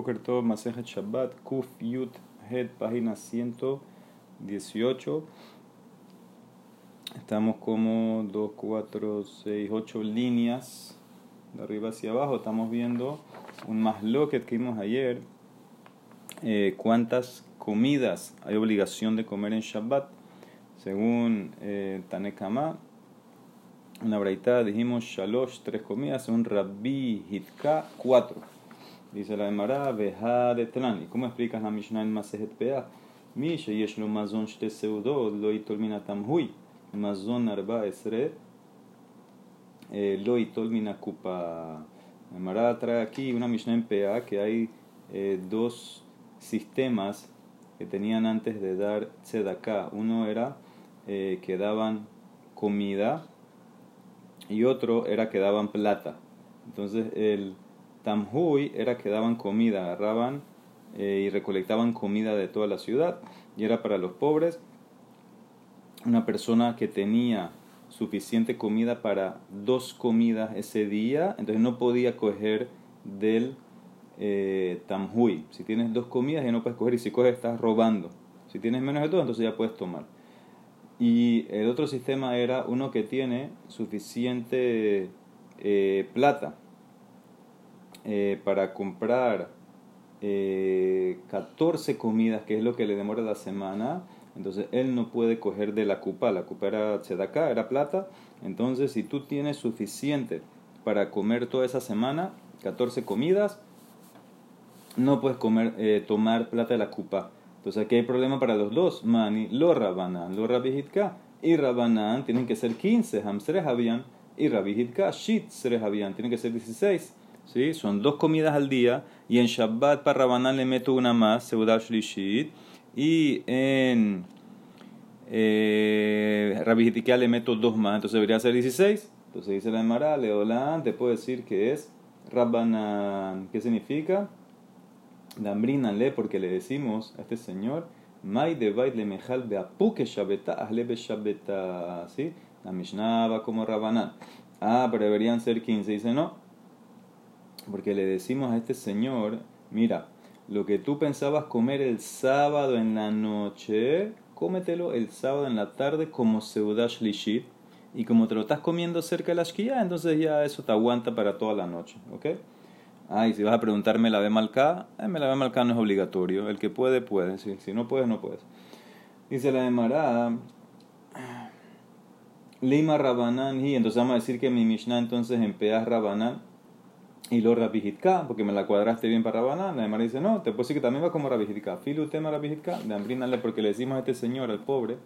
Boker Shabbat, Kuf Yut Het, página 118. Estamos como 2, 4, 6, 8 líneas de arriba hacia abajo. Estamos viendo un masloquet que vimos ayer. Eh, ¿Cuántas comidas hay obligación de comer en Shabbat? Según eh, Tanekama, una braita dijimos shalosh, tres comidas, un rabbi hitka, cuatro. Dice la Emara, veja de tlan. ¿Y cómo explicas la Mishnah en Masejet Pea? Mi sheyesh lo mazon shte seudot, lo itol minatam hui. Mazon arba esre, lo itol minakupa. La Emara trae aquí una Mishnah en Pea que hay eh, dos sistemas que tenían antes de dar tzedakah. Uno era eh, que daban comida y otro era que daban plata. Entonces el tamhui era que daban comida, agarraban eh, y recolectaban comida de toda la ciudad y era para los pobres. Una persona que tenía suficiente comida para dos comidas ese día, entonces no podía coger del eh, tamhui. Si tienes dos comidas ya no puedes coger y si coges estás robando. Si tienes menos de dos, entonces ya puedes tomar. Y el otro sistema era uno que tiene suficiente eh, plata eh, para comprar eh, 14 comidas, que es lo que le demora la semana. Entonces él no puede coger de la cupa, la cupa era acá era plata. Entonces si tú tienes suficiente para comer toda esa semana, 14 comidas, no puedes comer, eh, tomar plata de la cupa. Entonces aquí hay problema para los dos. Mani, lo Rabanan, lo Rabihitka y Rabanan tienen que ser 15. Hamsre habían y Rabihitka, Shit habían tienen que ser 16. ¿Sí? Son dos comidas al día y en Shabbat para Rabanan le meto una más, Seudah Shlishit. Y en eh, le meto dos más, entonces debería ser 16. Entonces dice la Emara, Leolán, te puedo decir que es Rabbanan. ¿Qué significa? le porque le decimos a este señor, Mai de le mejal de apuke shabeta, ahlebe shabeta. ¿Sí? La Mishnah va como Rabanán. Ah, pero deberían ser 15. Dice, no. Porque le decimos a este señor, mira, lo que tú pensabas comer el sábado en la noche, cómetelo el sábado en la tarde como seudash lishit. Y como te lo estás comiendo cerca de la shkia, entonces ya eso te aguanta para toda la noche. ¿Ok? Ay, si vas a preguntarme la B malca, eh, me la B malca no es obligatorio. El que puede, puede. Si, no puedes, no puedes. Dice la de Mará, Lima Rabanán y entonces vamos a decir que mi Mishnah entonces empeas Rabanán y lo Rabihitka, porque me la cuadraste bien para Rabanán. La de Mará dice, no, te puedo decir que también va como Rabihitka. Filu tema Rabihitka, de Ambrínale, porque le decimos a este señor, al pobre,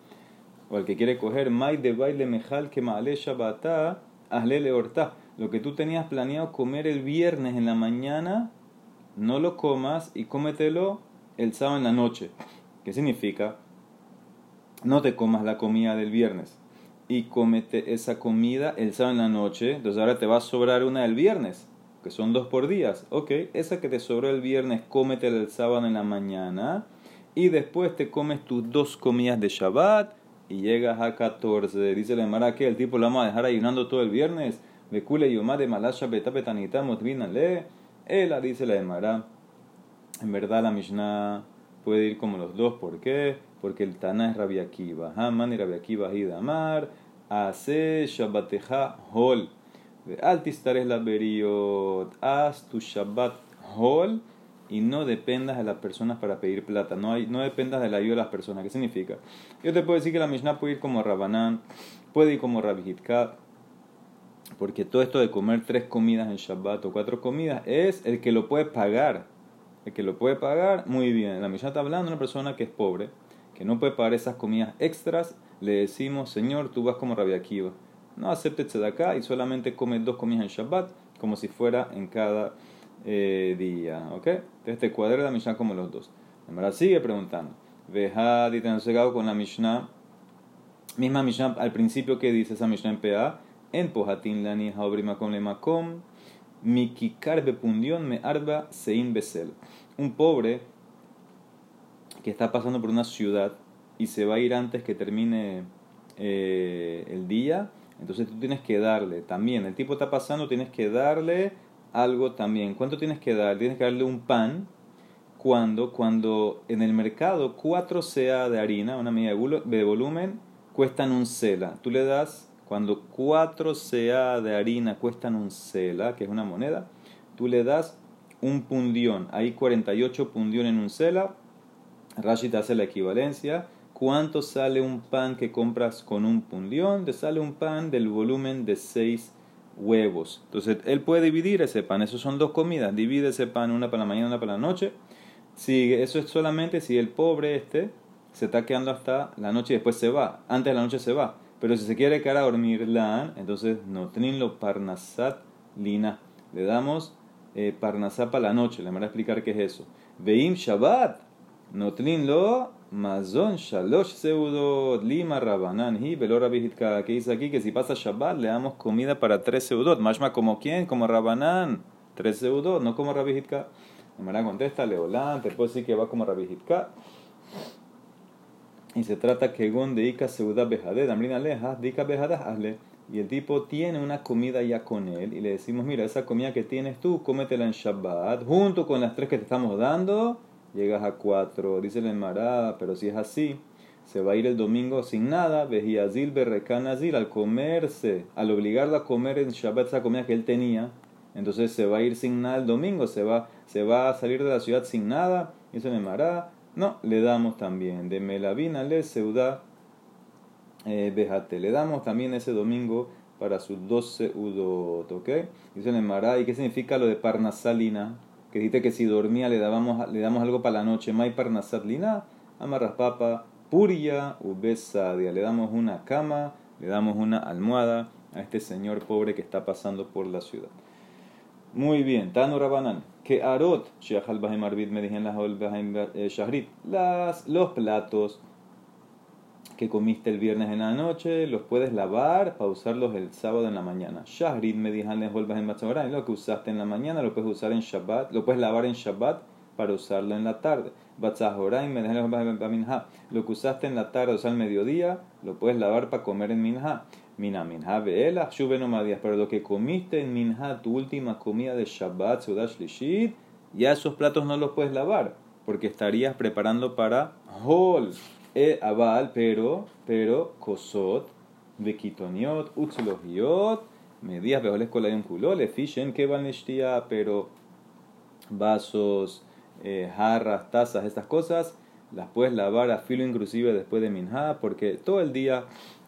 o al que quiere coger, Mai de baile mejal que maale shabata, le horta lo que tú tenías planeado comer el viernes en la mañana, no lo comas y cómetelo el sábado en la noche. ¿Qué significa? No te comas la comida del viernes y cómete esa comida el sábado en la noche. Entonces ahora te va a sobrar una del viernes, que son dos por días. Ok, esa que te sobró el viernes, cómetela el sábado en la mañana y después te comes tus dos comidas de Shabbat y llegas a 14. Dice la Mara que el tipo lo vamos a dejar ayunando todo el viernes. Bekule de Malasha Betapetanita le. Ella dice la Emara. En verdad la Mishnah puede ir como los dos. ¿Por qué? Porque el Tana es Rabbi Akiva. Haman y Rabbi Akiva Hidamar. Hace Shabbateja Hol. Altistares la Beriot. Haz tu Shabbat Hol y no dependas de las personas para pedir plata. No, hay, no dependas de la de las personas. ¿Qué significa? Yo te puedo decir que la Mishnah puede ir como Rabanán, puede ir como Rabbi Hitka, porque todo esto de comer tres comidas en Shabbat o cuatro comidas es el que lo puede pagar. El que lo puede pagar, muy bien. La Mishnah está hablando de una persona que es pobre, que no puede pagar esas comidas extras. Le decimos, Señor, tú vas como Rabbi Akiva. No aceptes de acá y solamente come dos comidas en Shabbat, como si fuera en cada eh, día. ¿Ok? Entonces te cuadra la Mishnah como los dos. Ahora sigue preguntando. Vejad y con la Mishnah. Misma Mishnah al principio que dice esa Mishnah en PA en pohatin lani haobrimakom le makom, mikikar bepundion me arba sein besel. Un pobre que está pasando por una ciudad y se va a ir antes que termine eh, el día, entonces tú tienes que darle también. El tipo está pasando, tienes que darle algo también. ¿Cuánto tienes que dar? Tienes que darle un pan cuando, cuando en el mercado 4 CA de harina, una medida de volumen, cuestan un cela. Tú le das, cuando 4 CA de harina cuestan un cela, que es una moneda, tú le das un pundión. Hay 48 pundión en un cela. Rashi te hace la equivalencia. ¿Cuánto sale un pan que compras con un pundión? Te sale un pan del volumen de 6 huevos. Entonces, él puede dividir ese pan. Esos son dos comidas. Divide ese pan, una para la mañana, una para la noche. Sigue. Eso es solamente si el pobre este se está quedando hasta la noche y después se va. Antes de la noche se va. Pero si se quiere quedar a dormir, la, entonces no. lo parnasat lina. Le damos eh, parnasat para la noche. Le voy a explicar qué es eso. Veim Shabbat. lo mazon shalosh seudot lima rabanan hi que dice aquí que si pasa Shabbat le damos comida para tres seudot. Mashma como quién? Como rabanan. Tres seudot, no como rabihitka. Mara contesta, Leolán, te puedo decir que va como rabihitka. Y se trata que gon de Ika Seuda Bejadeh, Damrina Leja, de Ika hazle. Y el tipo tiene una comida ya con él. Y le decimos, mira, esa comida que tienes tú, cómetela en Shabbat. Junto con las tres que te estamos dando, llegas a cuatro. Dice el Mará, pero si es así, se va a ir el domingo sin nada. Vejiazil Berrekanazil, al comerse, al obligarlo a comer en Shabbat esa comida que él tenía. Entonces se va a ir sin nada el domingo, se va, se va a salir de la ciudad sin nada. Dice el Mará no, le damos también de Melavina le Seudá eh, Bejate. Le damos también ese domingo para sus 12 udot, ¿ok? Dice el Mará, ¿y qué significa lo de Parnasalina? Que dice que si dormía le, dábamos, le damos algo para la noche. May Parnasalina, amarras papa, puria, ubesadia. Le damos una cama, le damos una almohada a este señor pobre que está pasando por la ciudad. Muy bien, Tano Rabanan que arot me dijeron las shahrit los platos que comiste el viernes en la noche los puedes lavar para usarlos el sábado en la mañana shahrit me dijeron en lo que usaste en la mañana lo puedes usar en Shabbat lo puedes lavar en Shabbat para usarlo en la tarde. Me lo que usaste en la tarde o sea al mediodía lo puedes lavar para comer en minha. Mina minha veela, no Pero lo que comiste en minha, tu última comida de Shabbat, Seudash Lishit, ya esos platos no los puedes lavar, porque estarías preparando para Hol, e Abal, pero, pero, Kosot, Bekitoniot, Utzlohiot, medias veoles un culo, le fishen, que van pero vasos, eh, jarras, tazas, estas cosas, las puedes lavar a filo inclusive después de minha, porque todo el día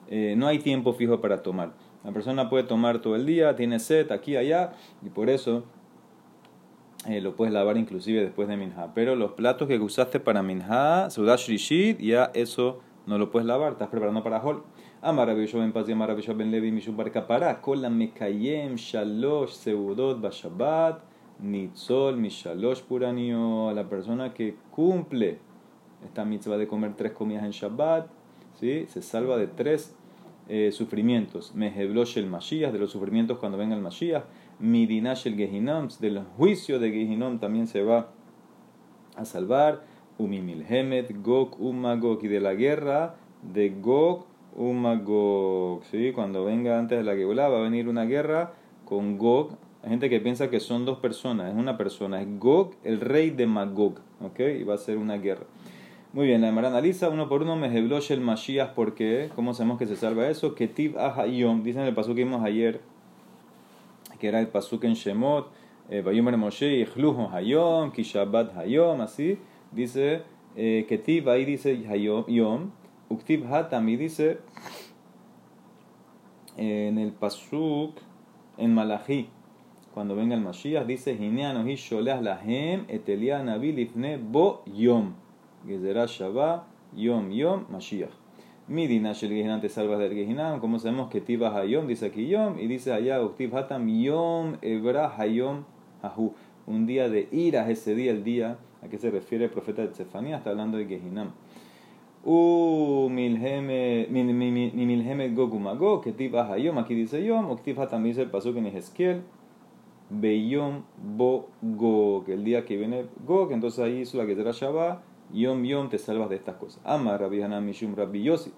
eh, no hay tiempo fijo para tomar. La persona puede tomar todo el día, tiene sed aquí, allá, y por eso eh, lo puedes lavar inclusive después de minha. Pero los platos que usaste para minha, sudash rishit, ya eso no lo puedes lavar, estás preparando para hol. Amarabillo ben paz y amarabillo ben levi mishum barca para kol la mekayem shalosh seudot bashabat nitzol mishalosh puranio. La persona que cumple esta mitzvah de comer tres comidas en Shabbat, ¿sí? se salva de tres eh, sufrimientos. Meheblosh el Mashiach, de los sufrimientos cuando venga el Mashiach. Midinash el Gehinam, del juicio de Gehinam también se va a salvar. Umimilhemet, Gog, Umagog, y de la guerra de Gog, Umagog. ¿sí? Cuando venga antes de la Geulah va a venir una guerra con Gog. Hay gente que piensa que son dos personas, es una persona. Es Gog, el rey de Magog. ¿ok? Y va a ser una guerra. Muy bien, la Emara analiza uno por uno Meheblosh el Mashiach, porque ¿cómo sabemos que se salva eso? Ketiv Ahayom, dicen el pasuk que vimos ayer, que era el pasuk en Shemot, Bayomer eh, Moshe, Ichluho Hayom, Kishabat Hayom, así, dice eh, Ketiv, ahí dice Hayom, Yom, Uktiv Hatam, dice en el pasuk en Malachi, cuando venga el Mashiach, dice Hineano Hi Sholeach Lahem, Etelia Nabi Lifne Bo Yom. Gezerá Shabbat, Yom Yom, Mashiach. Midina Shel Gehinam te salvas del Gehinam. Como sabemos que Tibas Hayom dice aquí Yom y dice allá Uktiv Hatam Yom Ebra Hayom Ahu. Un día de ira, ese día, el día a que se refiere el profeta de Tsefanía, está hablando de Gehinam. U milheme gogumago, que tibas hayom, aquí dice yom, uktiv hatam dice el pasuk en Ezequiel, beyom bo go, que el día que viene go, que entonces ahí hizo la que será Shabbat, Yom Yom te salvas de estas cosas. Ama Rabbi Hanan Mishum Rabbi Yossi.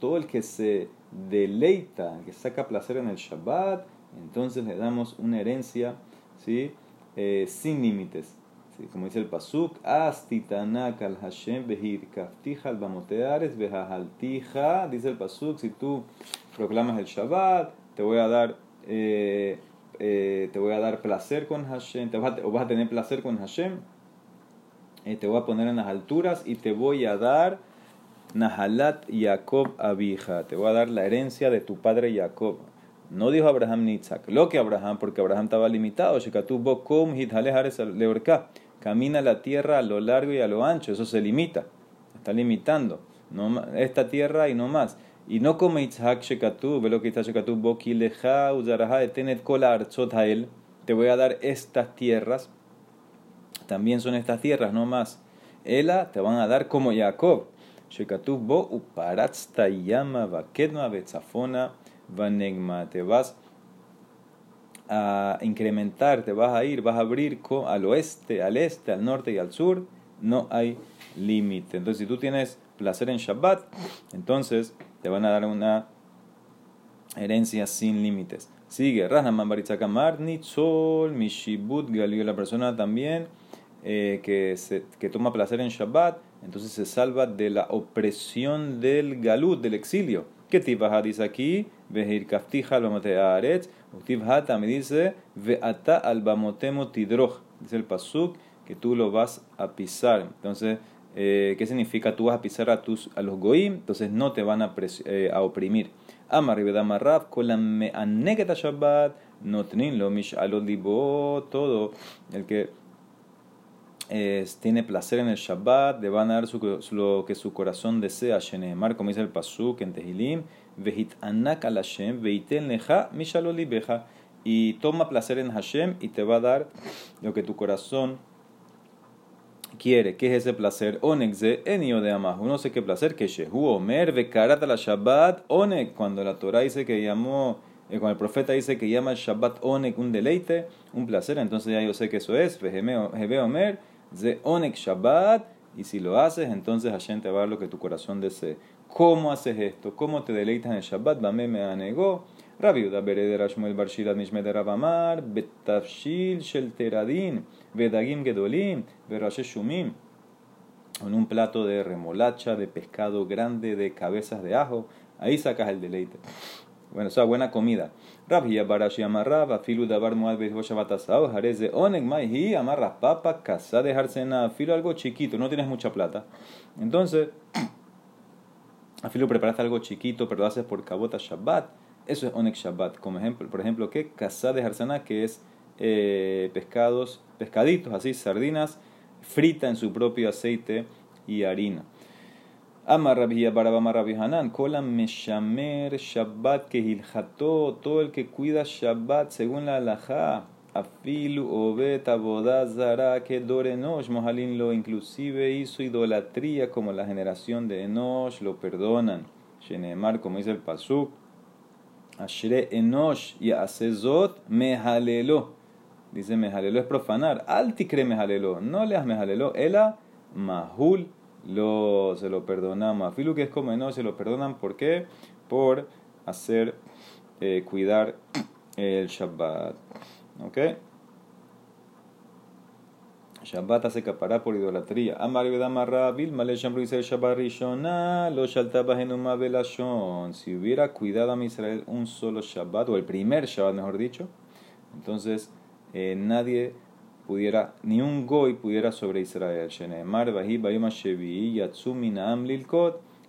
Todo el que se deleita, que saca placer en el Shabbat, entonces le damos una herencia ¿sí? Eh, sin límites. ¿sí? Como dice el Pasuk, Astitanak al Hashem behir kaftija al bamoteares bejajaltija. Dice el Pasuk, si tú proclamas el Shabbat, te voy a dar. Eh, eh, te voy a dar placer con Hashem, te vas a, tener placer con Hashem, te voy a poner en las alturas y te voy a dar Nahalat Jacob Abija, te voy a dar la herencia de tu padre Jacob. No dijo Abraham ni lo que Abraham, porque Abraham estaba limitado. Camina la tierra a lo largo y a lo ancho, eso se limita, está limitando. Esta tierra y no más. Y no como Yitzhak Shekatu, ve lo que está Shekatu, Boki Leja, Uzaraha, Etenet Kolar, él, te voy a dar estas tierras, también son estas tierras, no más. Ela te van a dar como Jacob. Shekatu bo uparatzta yama vakedma betzafona vanegma. Te vas a incrementar, te vas a ir, vas a abrir al oeste, al este, al norte y al sur. No hay límite. Entonces, si tú tienes placer en Shabbat, entonces te van a dar una herencia sin límites. Sigue, Rahaman Baritzakamar, Nitzol, Mishibut, Galileo, la persona también eh, que, se, que toma placer en Shabbat, entonces se salva de la opresión del galut, del exilio. ¿Qué tipaja dice aquí? Vehir kaftija al Utivhata me dice, veata al bamotemo tidroj. Dice el pasuk que tú lo vas a pisar. Entonces, eh, ¿qué significa? Tú vas a pisar a, tus, a los goim, entonces no te van a, eh, a oprimir. Amar Rav, kolam me anegeta shabbat, no lo mish alodibo, todo el que tiene placer en el Shabbat, le van a dar lo que su corazón desea. Shenemar, como dice el Pasuk en Tehilim, Vehit anak al Hashem, veitel neja beja. Y toma placer en Hashem y te va a dar lo que tu corazón quiere. ¿Qué es ese placer? Onekze enio de Amahu. No sé qué placer. Que Shehu Omer, Vekarat la Shabbat, Onek. Cuando la Torah dice que llamó, eh, cuando el profeta dice que llama el Shabbat Onek un deleite, un placer, entonces ya yo sé que eso es. Vehebe Omer de Onek Shabbat, y si lo haces, entonces Hashem te va a dar lo que tu corazón desee. ¿Cómo haces esto? ¿Cómo te deleitas en el Shabbat? Bame me anegó. Rabbi Uda Bereder Ashmuel Barshilat Mishmed Rabamar, Betafshil Shel Teradin, Vedagim Gedolim, Berashe Shumim. En un plato de remolacha, de pescado grande, de cabezas de ajo. Ahí sacas el deleite. Bueno, o sea, buena comida. Rab hi barashi amarrab, afilu dabar muad beis shabatasao, jarez de onek mai hi amarras papa, casa de jarsena, afilu algo chiquito, no tienes mucha plata. Entonces, afilu preparaste algo chiquito, pero lo haces por cabota shabbat, eso es onek shabbat. Como ejemplo, por ejemplo, ¿qué? Casa de jarsena, que es eh, pescados, pescaditos, así, sardinas, frita en su propio aceite y harina. Amar Rabbi Barabama Rabbi Hanan, Kolam Meshamer Shabbat Kehiljato, todo el que cuida Shabbat según la halajá, Afilu Obet Abodazara que Enosh, Mohalin lo inclusive hizo idolatría como la generación de Enosh, lo perdonan. Shenemar, como dice el Pasuk, Ashre Enosh y Asezot Mehalelo. Dice Mehalelo es profanar. Altikre Mehalelo. No leas Mehalelo. Ela Mahul lo, se lo perdonamos. Filu que es como no, se lo perdonan. ¿Por qué? Por hacer, eh, cuidar el Shabbat. ¿Ok? Shabbat hace capará por idolatría. Amar Vedamarra Vilma le dice Shabbat Rishona, lo Shaltabas en una velashon. Si hubiera cuidado a Israel un solo Shabbat, o el primer Shabbat mejor dicho, entonces eh, nadie pudiera, ni un goy pudiera sobre Israel.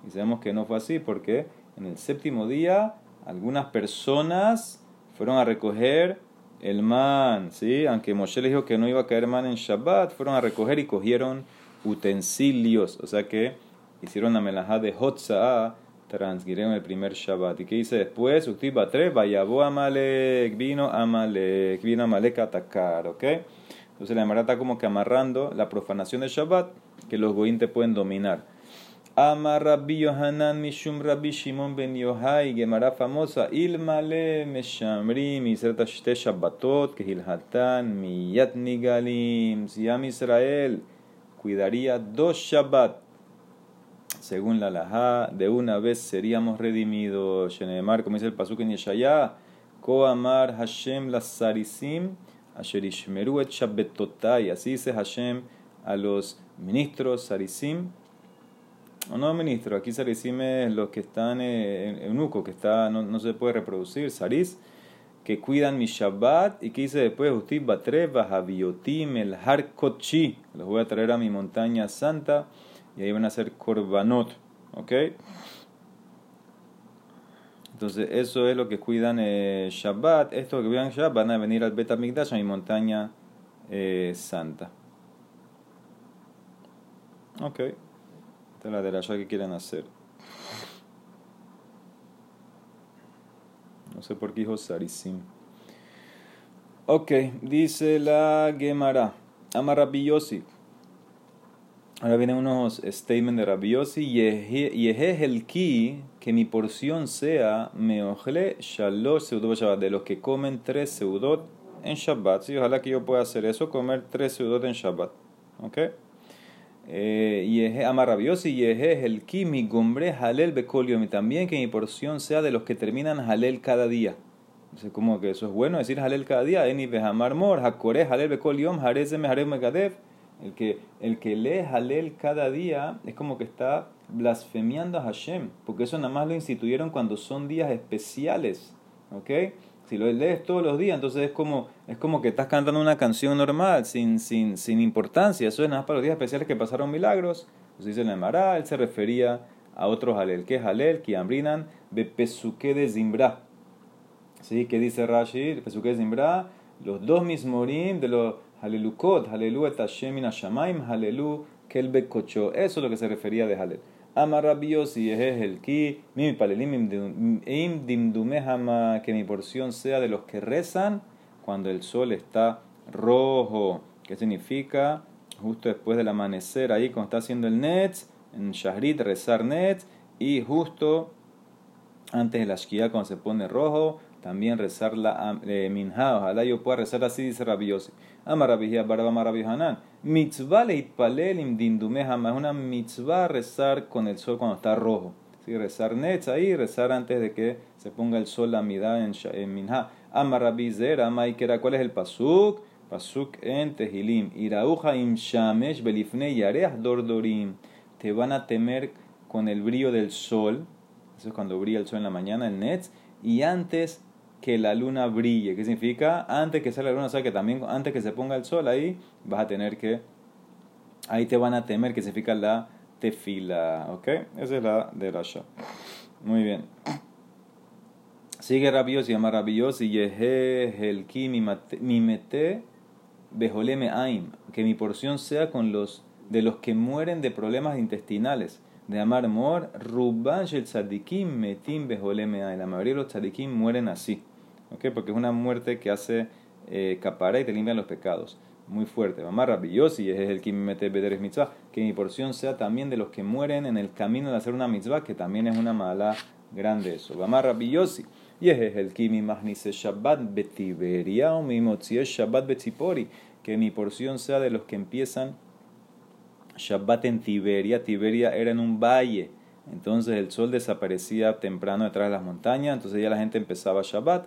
Y sabemos que no fue así porque en el séptimo día algunas personas fueron a recoger el man, ¿sí? aunque Moshe le dijo que no iba a caer man en Shabbat, fueron a recoger y cogieron utensilios, o sea que hicieron la melajá de Hotza'a, transgirieron el primer Shabbat. ¿Y qué dice después? Uktiba 3, vayabó Amalek, vino Amalek, vino Amalek a atacar, ¿ok? Entonces la Gemara está como que amarrando la profanación del Shabbat que los goín te pueden dominar. Amar Rabbi Yohanan Mishum Rabbi Shimon ben Yohai, Gemara famosa, Ilmale Meshamri Misrata Shte Shabbatot, Kehilhatan Miyat Nigalim. Si Am Israel cuidaría dos Shabbat, según la Laha, de una vez seríamos redimidos. Shenemar, como dice el Pasuk en Yeshayah, Ko amar Hashem la sarisim, asher ishmeru et shabbetotai. Así dice Hashem a los ministros sarisim, no ministros, aquí sarisim es los que están en eunuco, que está, no, no, se puede reproducir, saris, que cuidan mi Shabbat, y que dice después, Usted batre, Javiotim, el har kochi, los voy a traer a mi montaña santa, y ahí van a hacer korbanot, ¿ok? Entonces, eso es lo que cuidan eh, Shabbat. Estos que cuidan Shabbat van a venir al Bet a mi montaña eh, santa. Ok. De la que quieren hacer. No sé por qué dijo Sarisim. Ok, dice la Gemara. Ama Rabbi Ahora vienen unos statements de Rabbi Yossi. Yehe el ki, que mi porción sea meojle shalosh seudot Shabbat. De los que comen tres seudot en Shabbat. Sí, ojalá que yo pueda hacer eso, comer tres seudot en Shabbat. Ok. Eh, ama Rabbi Yossi. Yehe el ki, mi gombre halel bekoliom. Y también que mi porción sea de los que terminan halel cada día. Entonces, como que eso es bueno decir halel cada día. Eni behamar mor, hakore halel bekoliom, harezeme harem megadev. El que, el que lee Halel cada día es como que está blasfemiando a Hashem, porque eso nada más lo instituyeron cuando son días especiales, ¿ok? Si lo lees todos los días, entonces es como, es como que estás cantando una canción normal, sin, sin, sin importancia. Eso es nada para los días especiales que pasaron milagros. Entonces dice el Emara, él se refería a otros Halel. ¿Qué es Halel? Que ambrinan de pesuque de Zimbra. ¿Sí? ¿Qué dice Rashi? Pesuque de Zimbra. Los dos mismorim de los Halelukot, Halelu et Hashem in Hashamaim, Halelu kel bekocho. Eso es lo que se refería de Halel. Amar Rabbi Yossi, el ki, mi palelim im dimdumehama, que mi porción sea de los que rezan cuando el sol está rojo. ¿Qué significa? Justo después del amanecer, ahí cuando está haciendo el Netz, en Shahrit, rezar Netz, y justo antes de la Shkia, cuando se pone rojo, también rezar la eh, minha. Ojalá yo pueda rezar así, dice Rabbi Yossi. Ama Rabbi Barba Hanan. Mitzvah leitpalel im dindumehama. Es una mitzvah rezar con el sol cuando está rojo. ¿Sí? Rezar netz ahí, rezar antes de que se ponga el sol la midá en, en minha. Ama Rabbi Zera, ama ¿Cuál es el pasuk? Pasuk en Tehilim. Irauja im shamesh belifne yareach dordorim. Te van a temer con el brillo del sol. Eso es cuando brilla el sol en la mañana, el netz. Y antes que la luna brille. ¿Qué significa? Antes que salga la luna, o sea que también antes que se ponga el sol ahí, vas a tener que, ahí te van a temer, que significa la tefila. ¿Ok? Esa es la de Rasha. Muy bien. Sigue rabioso, llama rabioso y yehe el ki mi mete bejoleme aim. Que mi porción sea con los de los que mueren de problemas intestinales de Amar Mor, Ruban Shel Tzadikim Metim Bejoleme La mayoría de los tzadikim mueren así. Porque es una muerte que hace eh, y te limpia los pecados. Muy fuerte. Mamá Rabiosi es el que me mete Bederes Mitzvah. Que mi porción sea también de los que mueren en el camino de hacer una mitzvah, que también es una mala grande eso. Mamá Rabiosi. Y es el que mi magnice Shabbat Betiberia o mi Shabbat. Que mi porción sea de los que empiezan Shabbat en Tiberia. Tiberia era en un valle. Entonces el sol desaparecía temprano detrás de las montañas. Entonces ya la gente empezaba Shabbat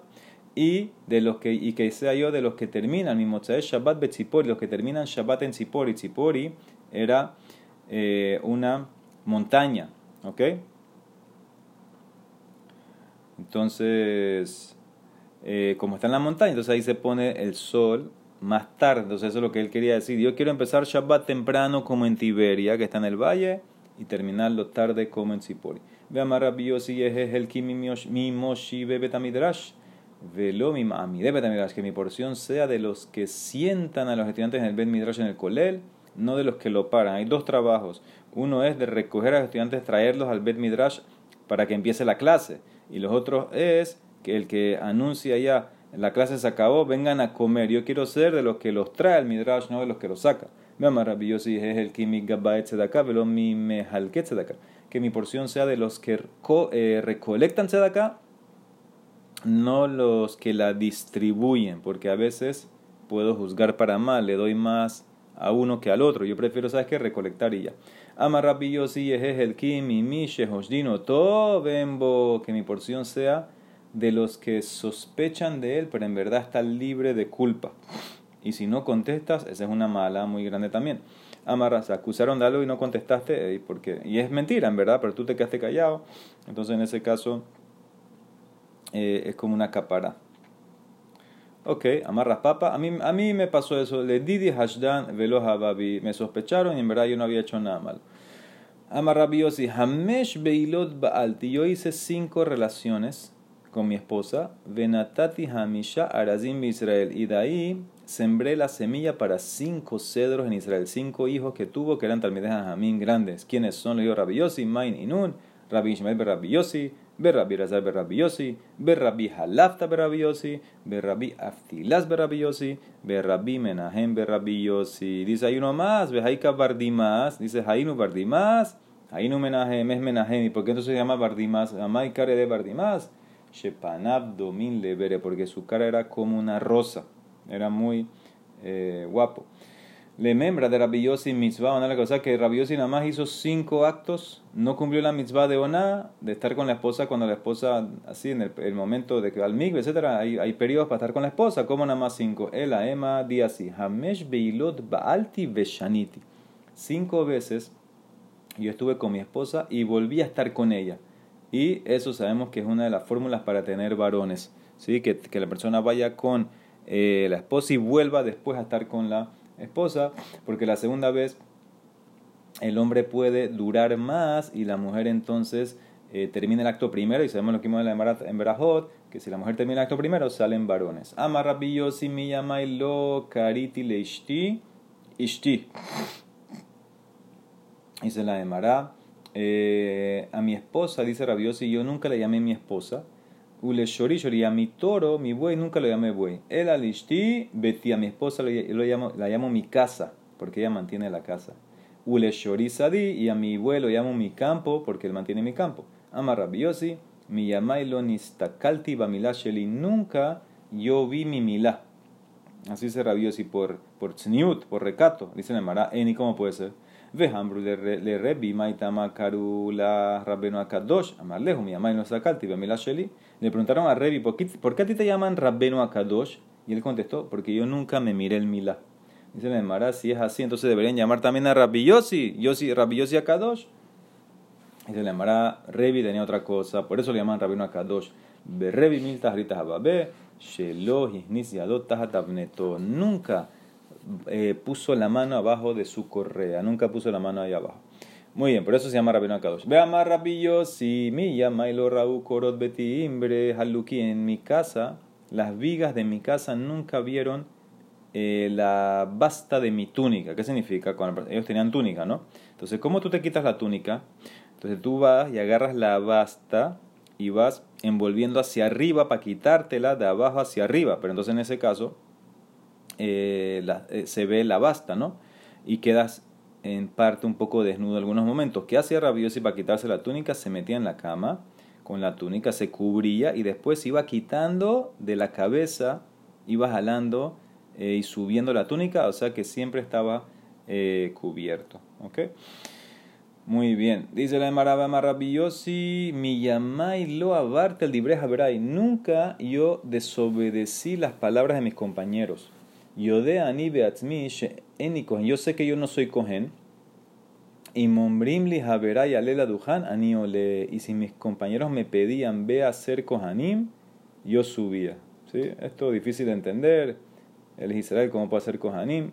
y de los que y que sea yo de los que terminan mi Motzai Shabbat Betzipori, los que terminan Shabbat en Tzipori. Tzipori era eh, una montaña, ¿ok? Entonces, eh, como está en la montaña, entonces ahí se pone el sol más tarde. Entonces eso es lo que él quería decir. Yo quiero empezar Shabbat temprano como en Tiberia, que está en el valle, y terminarlo tarde como en Tzipori. Ve a si es el Bebetamidrash Velo mi que mi porción sea de los que sientan a los estudiantes en el Bet Midrash en el Kolel, no de los que lo paran. Hay dos trabajos. Uno es de recoger a los estudiantes, traerlos al Bet Midrash para que empiece la clase. Y los otros es que el que anuncia ya la clase se acabó, vengan a comer. Yo quiero ser de los que los trae al Midrash, no de los que los saca. Me maravilloso es el Que mi porción sea de los que eh, recolectan tzedakah no los que la distribuyen, porque a veces puedo juzgar para mal, le doy más a uno que al otro. Yo prefiero, ¿sabes qué? Recolectar y ya. Ama si es el kimi, mi, todo bembo, que mi porción sea de los que sospechan de él, pero en verdad está libre de culpa. Y si no contestas, esa es una mala muy grande también. Amarras, acusaron de algo y no contestaste, porque, y es mentira en verdad, pero tú te quedaste callado. Entonces en ese caso eh, es como una capara. Ok, amarras papa. A mí, a mí me pasó eso. Le didi hashdan velo hababi. Me sospecharon y en verdad yo no había hecho nada malo. Amarrabiosi, hamesh beilot baalti. Yo hice cinco relaciones con mi esposa. Venatati hamisha arazim Israel. Y de ahí sembré la semilla para cinco cedros en Israel. Cinco hijos que tuvo que eran talmides jamín grandes. ¿Quiénes son? Le digo Rabbi Main y Nun, Rabbi Ishmael Rabbi Yossi, Berrabi Razar Berrabi Yossi, Berrabi Halafta Berrabi Yossi, Berrabi Aftilas Berrabi Yossi, Berrabi Menahem Berrabi Yossi. Dice hay uno más, Behaika Bardimas, dice Hainu Bardimas, Hainu Menahem es Menahem. ¿Y por qué entonces se llama Bardimas? Amai de Bardimas, Shepanab Domin Lebere, porque su cara era como una rosa era muy eh, guapo. Le membra de Rabbi Yossi mitzvah, la cosa que Rabbi Yossi nada más hizo cinco actos, no cumplió la mitzvah de Oná, de estar con la esposa cuando la esposa, así en el, momento de que al migbe, etc. Hay, hay periodos para estar con la esposa, como nada más cinco. Ela, Ema, di así, Hamesh Beilot Baalti Veshaniti. Cinco veces yo estuve con mi esposa y volví a estar con ella. Y eso sabemos que es una de las fórmulas para tener varones. ¿sí? Que, que la persona vaya con eh, la esposa y vuelva después a estar con la esposa, porque la segunda vez el hombre puede durar más y la mujer entonces eh, termina el acto primero y sabemos lo que vimos en Berajot, que si la mujer termina el acto primero salen varones. Amarrabillosi mi lo kariti leishti ishti. Dice la de eh, a mi esposa, dice Rabiosi, yo nunca le llamé mi esposa, Ule shori shori, a mi toro, mi buey, nunca lo llamé buey. El alishti, beti, a mi esposa lo, llamo, la llamo mi casa, porque ella mantiene la casa. Ule shori sadi, y a mi buey lo llamo mi campo, porque él mantiene mi campo. Ama rabiosi, mi yamailo nistakalti bamilasheli, nunca yo vi mi milá. Así se rabiosi por, por tzniut, por recato. Dice el Mara, Eni, ¿cómo puede ser? Vejambru le rebi maitama karula rabeno akadosh, amarlejo, mi yamailo nistakalti bamilasheli. Le preguntaron a Revi, ¿por qué, a ti te llaman Rabbeno Akadosh? Y él contestó, porque yo nunca me miré el Milá. Dice la Emara, si es así, entonces deberían llamar también a Rabbi Yossi, Yossi Rabbi Yossi Akadosh. Dice la Emara, Revi tenía otra cosa, por eso le llaman Rabbeno Akadosh. Revi milta harita hababe, shelo Nunca eh, puso la mano abajo de su correa, nunca puso la mano ahí abajo. Muy bien, por eso se llama Rabino Akadosh. Ve a si mi llama y lo raú korot beti imbre haluki. En mi casa, las vigas de mi casa nunca vieron eh, la basta de mi túnica. ¿Qué significa? Cuando ellos tenían túnica, ¿no? Entonces, ¿cómo tú te quitas la túnica? Entonces tú vas y agarras la basta y vas envolviendo hacia arriba para quitártela de abajo hacia arriba. Pero entonces en ese caso eh, eh, se ve la basta, ¿no? Y quedas en parte un poco desnudo en algunos momentos. ¿Qué hacía Rabiosi para quitarse la túnica? Se metía en la cama, con la túnica se cubría y después iba quitando de la cabeza, iba jalando eh, y subiendo la túnica, o sea que siempre estaba eh, cubierto. Muy bien. Dice la Maraba Maravillosi, mi llamai lo abarte el libreja verai. Nunca yo desobedecí las palabras de mis compañeros. Yo de ani beatzmi yo sé que yo no soy cohen. Y mombrimli haberay alela duhan aniole. Y si mis compañeros me pedían ve a ser kohanim, yo subía. ¿Sí? Esto es difícil de entender. El Israel, ¿cómo puede ser kohanim?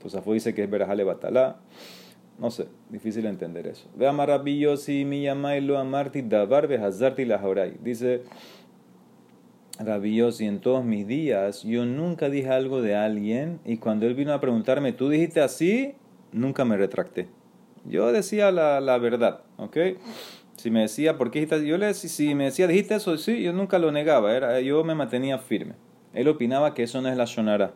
Pues Afo dice que es verajale batalá. No sé, difícil de entender eso. Ve a si mi lo amarti davar hazarti la Dice Rabiosi, en todos mis días, yo nunca dije algo de alguien y cuando él vino a preguntarme, ¿tú dijiste así? Nunca me retracté. Yo decía la, la verdad, ¿ok? Si me decía, ¿por qué dijiste Yo le si me decía, ¿dijiste eso? Sí, yo nunca lo negaba, era, yo me mantenía firme. Él opinaba que eso no es la shonara.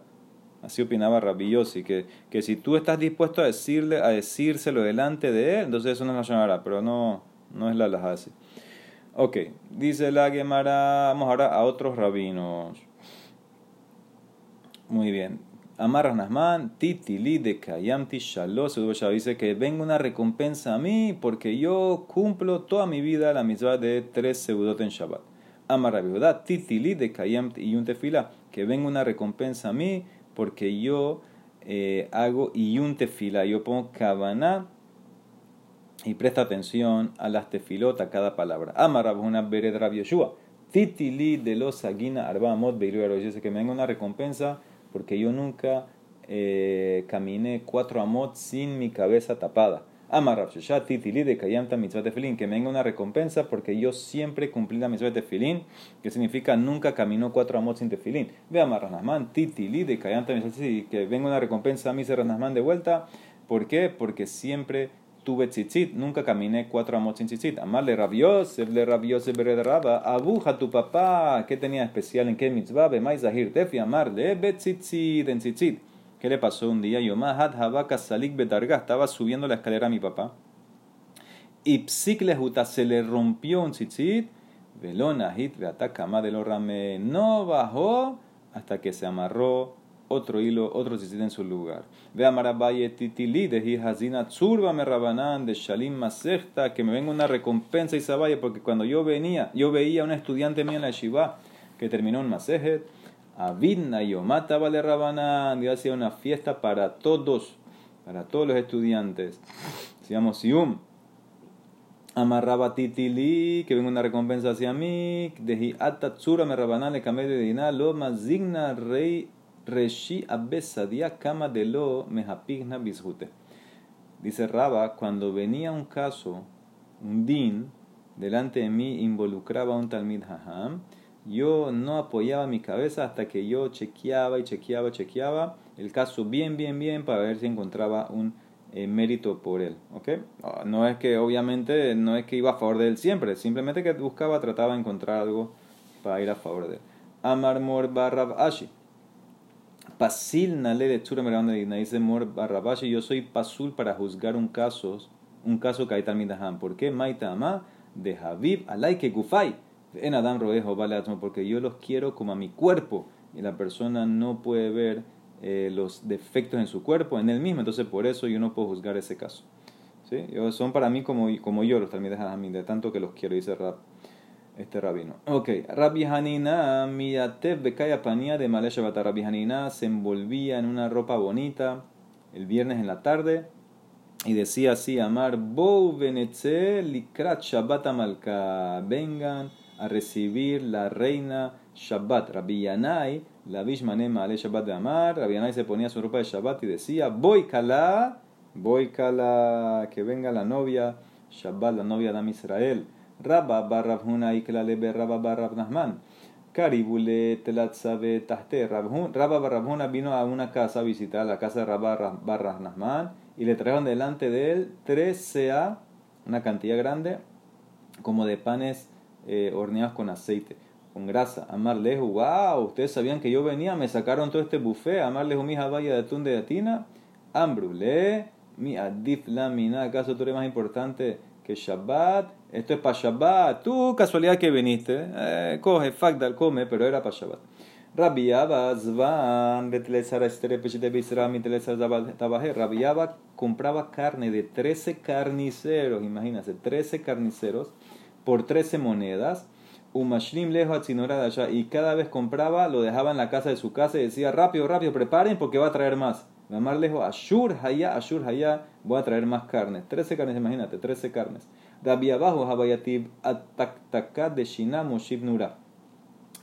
Así opinaba Rabiosi, que, que si tú estás dispuesto a decirle, a decírselo delante de él, entonces eso no es la shonara, pero no, no es la así. Ok, dice la Gemara, vamos ahora a otros rabinos. Muy bien. Amarras Nasman, Titili de Kayamti Shalos, dice que venga una recompensa a mí porque yo cumplo toda mi vida la misma de tres seudot en Shabbat. Amar Rabbi Judá, titili de kayam iyun tefila, que venga una recompensa a mí porque yo eh, hago iyun tefila, yo pongo kavaná y presta atención a las tefilot, a cada palabra. Amar Rabuna Bered titili de los Agina Arba Amot dice que venga una recompensa porque yo nunca eh, caminé cuatro amot sin mi cabeza tapada. Amar Titili de Kayamta Mitzvah Tefilin, que venga una recompensa porque yo siempre cumplí la Mitzvah Tefilin, que significa nunca caminó cuatro amot sin Tefilin. Ve Amar Titili de Kayamta Mitzvah que venga una recompensa a mí, de vuelta. ¿Por qué? Porque siempre tuve tzitzit, nunca caminé cuatro amot sin tzitzit. Amarle rabios, le rabios de raba, abuja tu papá, ¿qué tenía especial en qué mitzvah? Bemai zahir tefi, amarle, betzitzit, en tzitzit. ¿Qué le pasó un día? Yomahat Habaka Salik Betarga estaba subiendo la escalera a mi papá. Y Psiklehuta se le rompió un tzitzit. Velona hit beatakama de lo rame. No bajó hasta que se amarró otro hilo, otro tzitzit en su lugar. Ve a Marabaye Titili de Hazina Tzurba me rabanan de Shalim Masechta. Que me venga una recompensa y sabaye porque cuando yo venía, yo veía a un estudiante mío en la Shiva que terminó un Masejet Avidna Yomata Vale Rabanán, Dios hacía una fiesta para todos, para todos los estudiantes. Sigamos Sium. Amarraba Titili, que venga una recompensa hacia mí. Deji Atatsura me Rabanán le camé de Diná, lo mazigna rey reshi abesadia kama de lo mehapigna bisjute. Dice Raba, cuando venía un caso, un din, delante de mí involucraba un talmid haham yo no apoyaba mi cabeza hasta que yo chequeaba y chequeaba, chequeaba el caso bien, bien, bien para ver si encontraba un eh, mérito por él. ¿okay? Ah, no es que, obviamente, no es que iba a favor de él siempre, simplemente que buscaba, trataba de encontrar algo para ir a favor de él. Amar Mor Barrab Ashi. Pasil Nale de dice Mor Barrab Ashi, yo soy pasul para juzgar un caso, un caso que hay también ¿Por qué? Maita Ama de Habib Alay que Gufay en Adam Roejo vale porque yo los quiero como a mi cuerpo y la persona no puede ver eh, los defectos en su cuerpo, en él mismo, entonces por eso yo no puedo juzgar ese caso. ¿Sí? son para mí como, como yo los talmides de tanto que los quiero, dice Rab, este rabino. Ok, Rabbi Hanina, miyatev bekaya panía de Malesha Rabbi Hanina se envolvía en una ropa bonita el viernes en la tarde y decía así, Amar, Bou venetze likrat Shabbat amalka, vengan a recibir la reina Shabbat. Rabbi Yanai, la Vishmanema ale Shabbat de Amar, Rabbi Yanai se ponía su ropa de Shabbat y decía, voy kala, voy kala, que venga la novia Shabbat, la novia de Israel. Rabba barrab huna lebe rabba barrab nahman. Karibule telatzabe tahte. Rabba barrab vino a una casa a visitar la casa de Rabba barrab nahman y le trajeron delante de él tres sea, una cantidad grande, como de panes eh, horneados con aceite, con grasa. Amarlejo, wow, ustedes sabían que yo venía, me sacaron todo este buffet. Amarlejo, mi vaya de atún de atina. Ambrule, mi adif lamina, ¿acaso tú eres más importante que Shabbat? Esto es para Shabbat. Tú, casualidad que viniste, eh, coge, fagdal, come, pero era para Shabbat. Rabiaba Zvan, Rabiaba compraba carne de 13 carniceros, imagínate, 13 carniceros por 13 monedas. Umashlim lejo allá y cada vez compraba, lo dejaba en la casa de su casa y decía, rápido, rápido, preparen porque va a traer más. Mamar lejos, Ashur Haya, Ashur Haya, voy a traer más carnes. 13 carnes, imagínate, 13 carnes. Rabbi abajo, Habayatib, Ataktakat de Shinam Nura.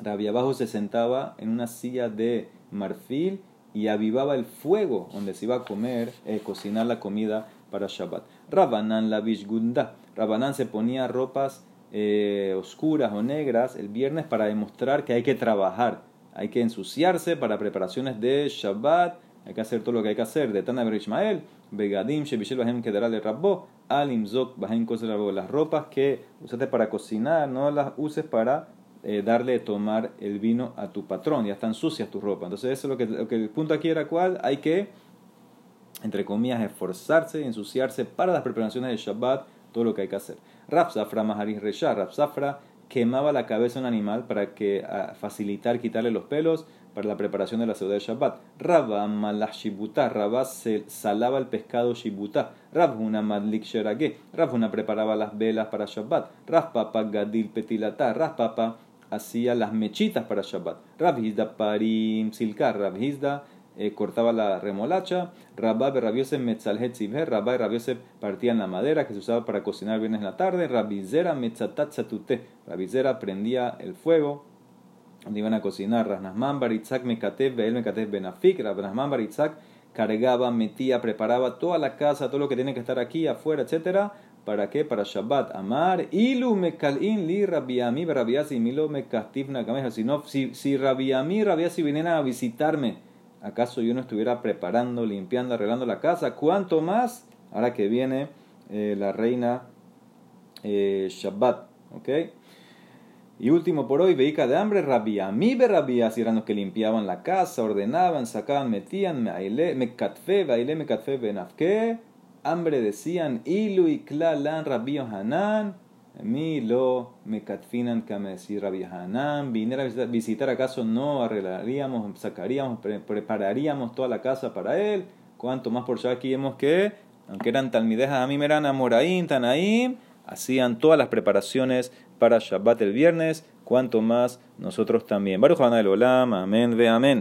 Rabbi abajo se sentaba en una silla de marfil y avivaba el fuego donde se iba a comer, eh, cocinar la comida para Shabbat. Rabanan la Vishgunda. Rabanan se ponía ropas eh, oscuras o negras el viernes para demostrar que hay que trabajar, hay que ensuciarse para preparaciones de Shabbat, hay que hacer todo lo que hay que hacer. De Tana Ishmael, Begadim, Shebishel Bahem Kedaral de Rabbo, Alim Zok Bahem las ropas que usaste para cocinar, no las uses para eh, darle de tomar el vino a tu patrón, ya están sucias tus ropas. Entonces, eso es lo que, lo que el punto aquí era cuál, hay que, entre comillas, esforzarse ensuciarse para las preparaciones de Shabbat, todo lo que hay que hacer. Rapsafra Maharis Resha. Rapsafra quemaba la cabeza de un animal para que facilitar quitarle los pelos para la preparación de la ciudad de Shabbat. Rabba malah shibuta. Rabba se salaba el pescado shibuta. Rabhuna madlik sherage. Rabhuna preparaba las velas para Shabbat. Raspapa gadil petilata. Raspapa hacía las mechitas para Shabbat. Rabhizda parim silkar, Rabhizda eh, cortaba la remolacha, Rabba y Rabiosef metzalhet sibher, Rabba y Rabiosef partían la madera que se usaba para cocinar viernes en la tarde, Rabizera metzatat satute, Rabizera prendía el fuego, donde iban a cocinar, Rasnasman baritzak mekatev, Beel mekatev benafik, Rasnasman baritzak cargaba, metía, preparaba toda la casa, todo lo que tiene que estar aquí, afuera, etcétera, ¿Para qué? Para Shabbat. Amar. Ilu mekalin li rabiami rabiasi milo mekastifna kameja. Si, no, si, si rabiami rabiasi vinieran a visitarme, ¿acaso yo no estuviera preparando, limpiando, arreglando la casa? ¿Cuánto más? Ahora que viene eh, la reina eh, Shabbat. ¿Ok? Y último por hoy, veica de hambre, rabiami rabiasi eran los que limpiaban la casa, ordenaban, sacaban, metían, me katfe, baile me katfe benafke hambre decían, Ilu y Klalan Rabbi Hanan, mi lo me catfinan kamesi Rabbi Hanan, viniera a visitar, acaso no arreglaríamos, sacaríamos, prepararíamos toda la casa para él, cuanto más por ya aquí vemos que, aunque eran talmidejas a mí me eran Amoraín, Tanaim, hacían todas las preparaciones para Shabbat el viernes, cuanto más nosotros también. Baruch del Olam, amén, ve amén.